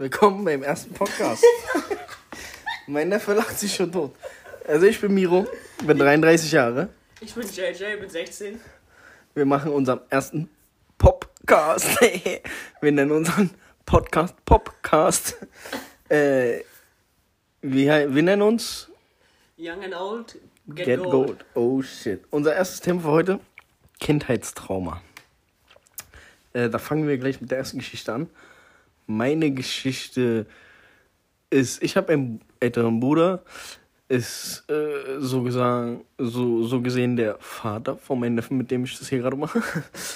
Willkommen beim ersten Podcast. mein Neffe lacht sich schon tot. Also ich bin Miro, bin 33 Jahre. Ich bin JJ, bin 16. Wir machen unseren ersten Popcast. wir nennen unseren Podcast Popcast. Äh, wir, wir nennen uns Young and Old, Get, Get gold. gold. Oh shit. Unser erstes Thema für heute, Kindheitstrauma. Äh, da fangen wir gleich mit der ersten Geschichte an. Meine Geschichte ist, ich habe einen älteren Bruder, ist äh, so, gesagt, so, so gesehen der Vater von meinem Neffen, mit dem ich das hier gerade mache.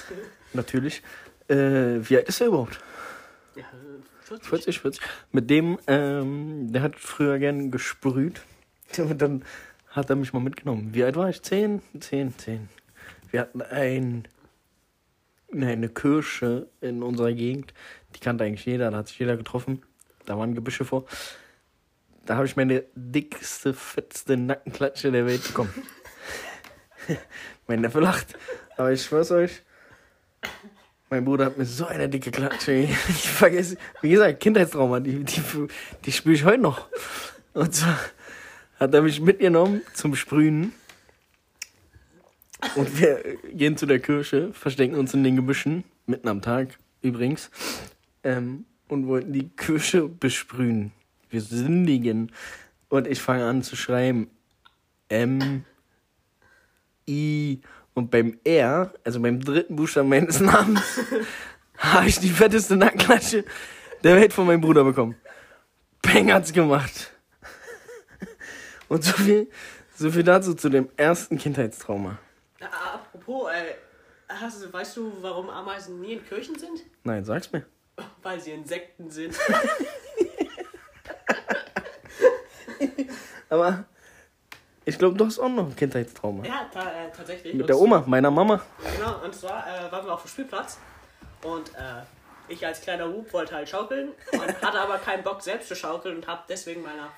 Natürlich. Äh, wie alt ist er überhaupt? Ja, 40. 40, 40. Mit dem, ähm, der hat früher gern gesprüht. Und dann hat er mich mal mitgenommen. Wie alt war ich? 10? 10, 10. Wir hatten ein, eine Kirsche in unserer Gegend. Die kannte eigentlich jeder, da hat sich jeder getroffen. Da waren Gebüsche vor. Da habe ich meine dickste, fetteste Nackenklatsche der Welt bekommen. mein Neffe lacht. Aber ich schwör's euch, mein Bruder hat mir so eine dicke Klatsche. Ich vergesse, wie gesagt, Kindheitstrauma, die, die, die spüre ich heute noch. Und zwar hat er mich mitgenommen zum Sprühen. Und wir gehen zu der Kirche, verstecken uns in den Gebüschen, mitten am Tag übrigens, ähm, und wollten die Kirche besprühen wir sündigen. Und ich fange an zu schreiben M, I und beim R, also beim dritten Buchstaben meines Namens, habe ich die fetteste Nackenklatsche der Welt von meinem Bruder bekommen. Peng hat's gemacht. Und so viel, so viel dazu zu dem ersten Kindheitstrauma. Apropos, äh, hast, weißt du, warum Ameisen nie in Kirchen sind? Nein, sag's mir. Weil sie Insekten sind. Aber ich glaube, du hast auch noch ein Kindheitstrauma. Ja, ta äh, tatsächlich. Mit der Oma, meiner Mama. Genau, und zwar äh, waren wir auf dem Spielplatz und äh, ich als kleiner Whoop wollte halt schaukeln und hatte aber keinen Bock selbst zu schaukeln und habe deswegen meiner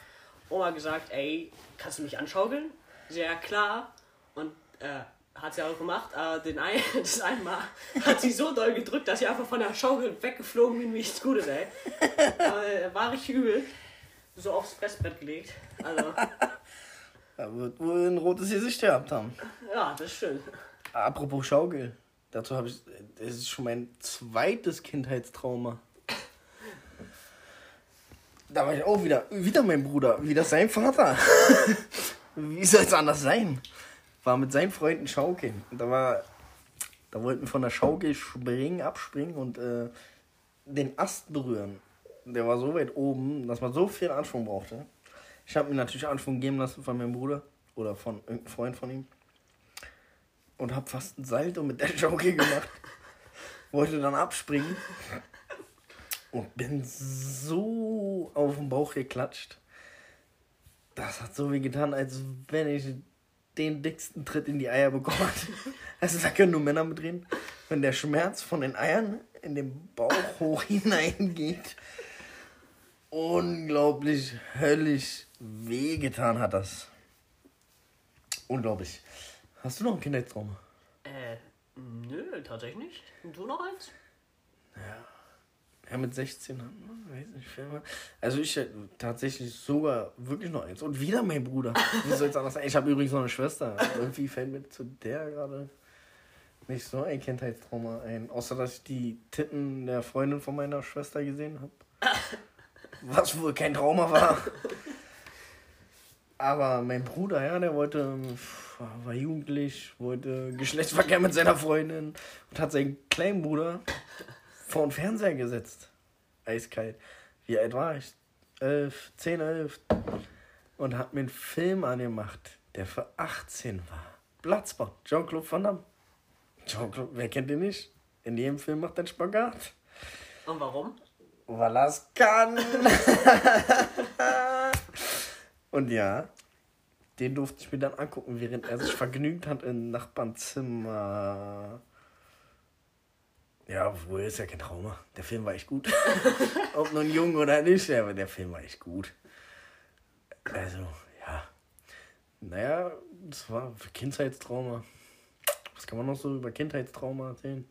Oma gesagt, ey, kannst du mich anschaukeln? Sehr klar. Und äh, hat sie auch gemacht, aber den ein, das einmal hat sie so doll gedrückt, dass sie einfach von der Schaukel weggeflogen wie nichts Gutes, ey. Aber, äh, war richtig übel so aufs Pressbett gelegt. Also. Da wird wohl ein rotes Gesicht gehabt haben. Ja, das stimmt. Apropos Schaukel. Dazu habe ich. Das ist schon mein zweites Kindheitstrauma. Da war ich auch wieder. Wieder mein Bruder. Wieder sein Vater. Wie soll es anders sein? War mit seinen Freunden schaukeln. Und da war. Da wollten wir von der Schaukel springen, abspringen und äh, den Ast berühren der war so weit oben, dass man so viel Anschwung brauchte. Ich habe mir natürlich Anschwung geben lassen von meinem Bruder oder von irgendeinem Freund von ihm. Und habe fast ein Salto mit der Joke gemacht. Wollte dann abspringen. Und bin so auf den Bauch geklatscht. Das hat so wie getan, als wenn ich den dicksten Tritt in die Eier bekommen hätte. Also da können nur Männer mitreden. Wenn der Schmerz von den Eiern in den Bauch hoch hineingeht unglaublich höllisch wehgetan hat das. Unglaublich. Hast du noch ein Kindheitstrauma? Äh, nö, tatsächlich nicht. Und du noch eins? Ja. Ja, mit 16 hat nicht, Also ich tatsächlich sogar wirklich noch eins. Und wieder mein Bruder. Wie soll es anders sein? Ich habe übrigens noch eine Schwester. Irgendwie fällt mir zu der gerade nicht so ein Kindheitstrauma ein. Außer dass ich die Titten der Freundin von meiner Schwester gesehen habe. was wohl kein Trauma war. Aber mein Bruder, ja, der wollte, war jugendlich, wollte Geschlechtsverkehr mit seiner Freundin und hat seinen kleinen Bruder vor den Fernseher gesetzt. Eiskalt. Wie alt war ich? Elf, zehn, elf. Und hat mir einen Film angemacht, der für 18 war. Platzbau, Jean-Claude Van Damme. Jean-Claude, wer kennt den nicht? In jedem Film macht er Spagat. Und warum? weil er es kann. Und ja, den durfte ich mir dann angucken, während er sich vergnügt hat im Nachbarnzimmer. Ja, obwohl ist ja kein Trauma. Der Film war echt gut. Ob nun jung oder nicht, aber der Film war echt gut. Also, ja. Naja, das war Kindheitstrauma. Was kann man noch so über Kindheitstrauma erzählen?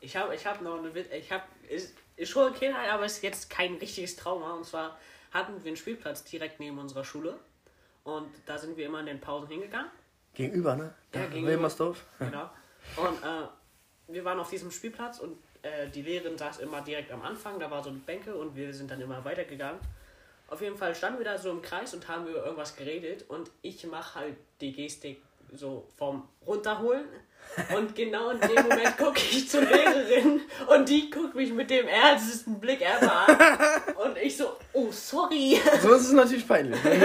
Ich habe ich hab noch eine Wit- ich habe ist, ist schon Kindheit, aber ist jetzt kein richtiges Trauma. Und zwar hatten wir einen Spielplatz direkt neben unserer Schule. Und da sind wir immer in den Pausen hingegangen. Gegenüber, ne? Ja, Da, gegenüber. Wilmersdorf. Genau. Und äh, wir waren auf diesem Spielplatz und äh, die Lehrerin saß immer direkt am Anfang, da war so eine Bänke und wir sind dann immer weitergegangen. Auf jeden Fall standen wir da so im Kreis und haben über irgendwas geredet und ich mache halt die Gestik so vom Runterholen. Und genau in dem Moment gucke ich zur Lehrerin und die guckt mich mit dem ernstesten Blick ever an. Und ich so, oh sorry. So ist es natürlich peinlich. Wenn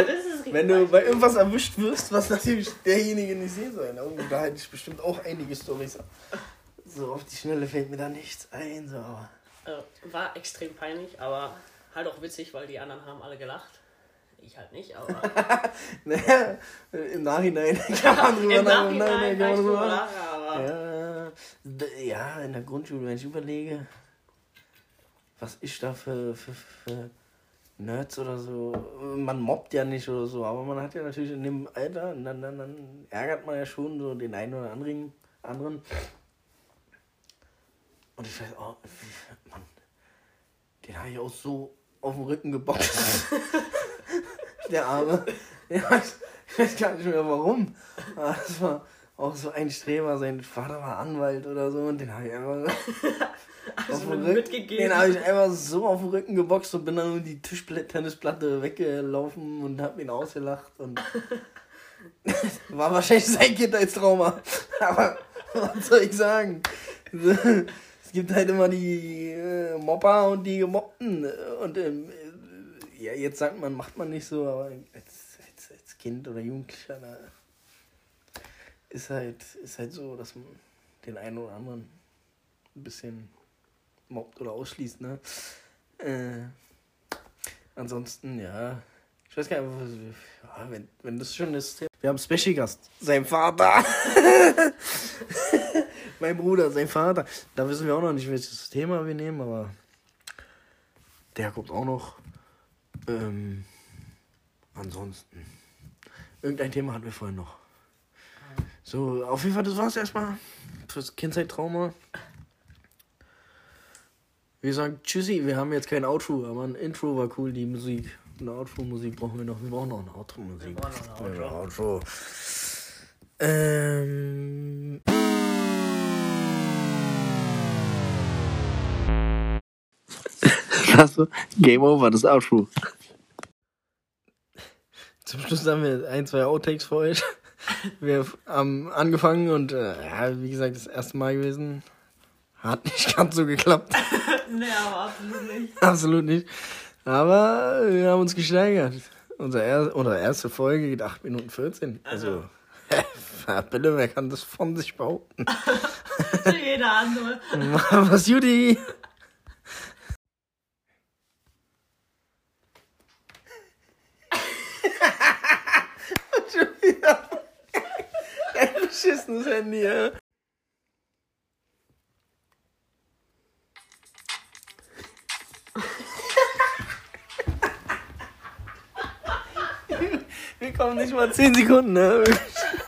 Wenn du bei irgendwas erwischt wirst, was natürlich derjenige nicht sehen soll. Oh, da hätte ich bestimmt auch einige Storys. So auf die Schnelle fällt mir da nichts ein. So. Äh, war extrem peinlich, aber halt auch witzig, weil die anderen haben alle gelacht. Ich halt nicht, aber Naja, im Nachhinein kann man drüber im nach- Nachhinein kann man drüber drüber nach- lachen, aber Ja, ja, in der Grundschule, wenn ich überlege, was ich da für, für, für Nerds oder so, man mobbt ja nicht oder so, aber man hat ja natürlich in dem Alter, dann, dann, dann ärgert man ja schon so den einen oder anderen. anderen. Und ich weiß auch, wie, Mann, den habe ich auch so auf den Rücken geboxt. Der Arme. Ich weiß, ich weiß gar nicht mehr warum. Aber das war auch so ein Streber. Sein Vater war Anwalt oder so und den habe ich einfach. auf also den Rücken, den habe ich einfach so auf den Rücken geboxt und bin dann um die Tischtennisplatte weggelaufen und habe ihn ausgelacht. Und war wahrscheinlich sein Kindheitstrauma. Aber was soll ich sagen? Es gibt halt immer die äh, Mobber und die Gemobbten. Und ähm, äh, ja, jetzt sagt man, macht man nicht so, aber als, als, als Kind oder Jugendlicher, da ist halt, ist halt so, dass man den einen oder anderen ein bisschen mobbt oder ausschließt, ne? Äh, ansonsten, ja. Ich weiß gar nicht, was, ja, wenn, wenn das schon ist. Wir haben einen Special-Gast. Sein Vater. mein Bruder, sein Vater. Da wissen wir auch noch nicht, welches Thema wir nehmen, aber der kommt auch noch. Ähm, ansonsten. Irgendein Thema hatten wir vorhin noch. So, auf jeden Fall, das war's erstmal fürs Kindheitstrauma. Wir sagen Tschüssi, wir haben jetzt kein Outro, aber ein Intro war cool, die Musik. Eine Outro-Musik brauchen wir noch. Wir brauchen noch eine Outro-Musik. Wir brauchen noch eine Outro. Ähm. Achso, Game Over, das Outro. Zum Schluss haben wir ein, zwei Outtakes für euch. Wir haben angefangen und äh, ja, wie gesagt, das erste Mal gewesen. Hat nicht ganz so geklappt. nee, aber absolut nicht. Absolut nicht. Aber wir haben uns gesteigert. Unser er unsere erste Folge geht 8 Minuten 14. Also, Bitte, wer kann das von sich behaupten? Jeder andere. Was, Judy? Beschissenes Handy, ja. Wir kommen nicht mal 10 Sekunden, ne?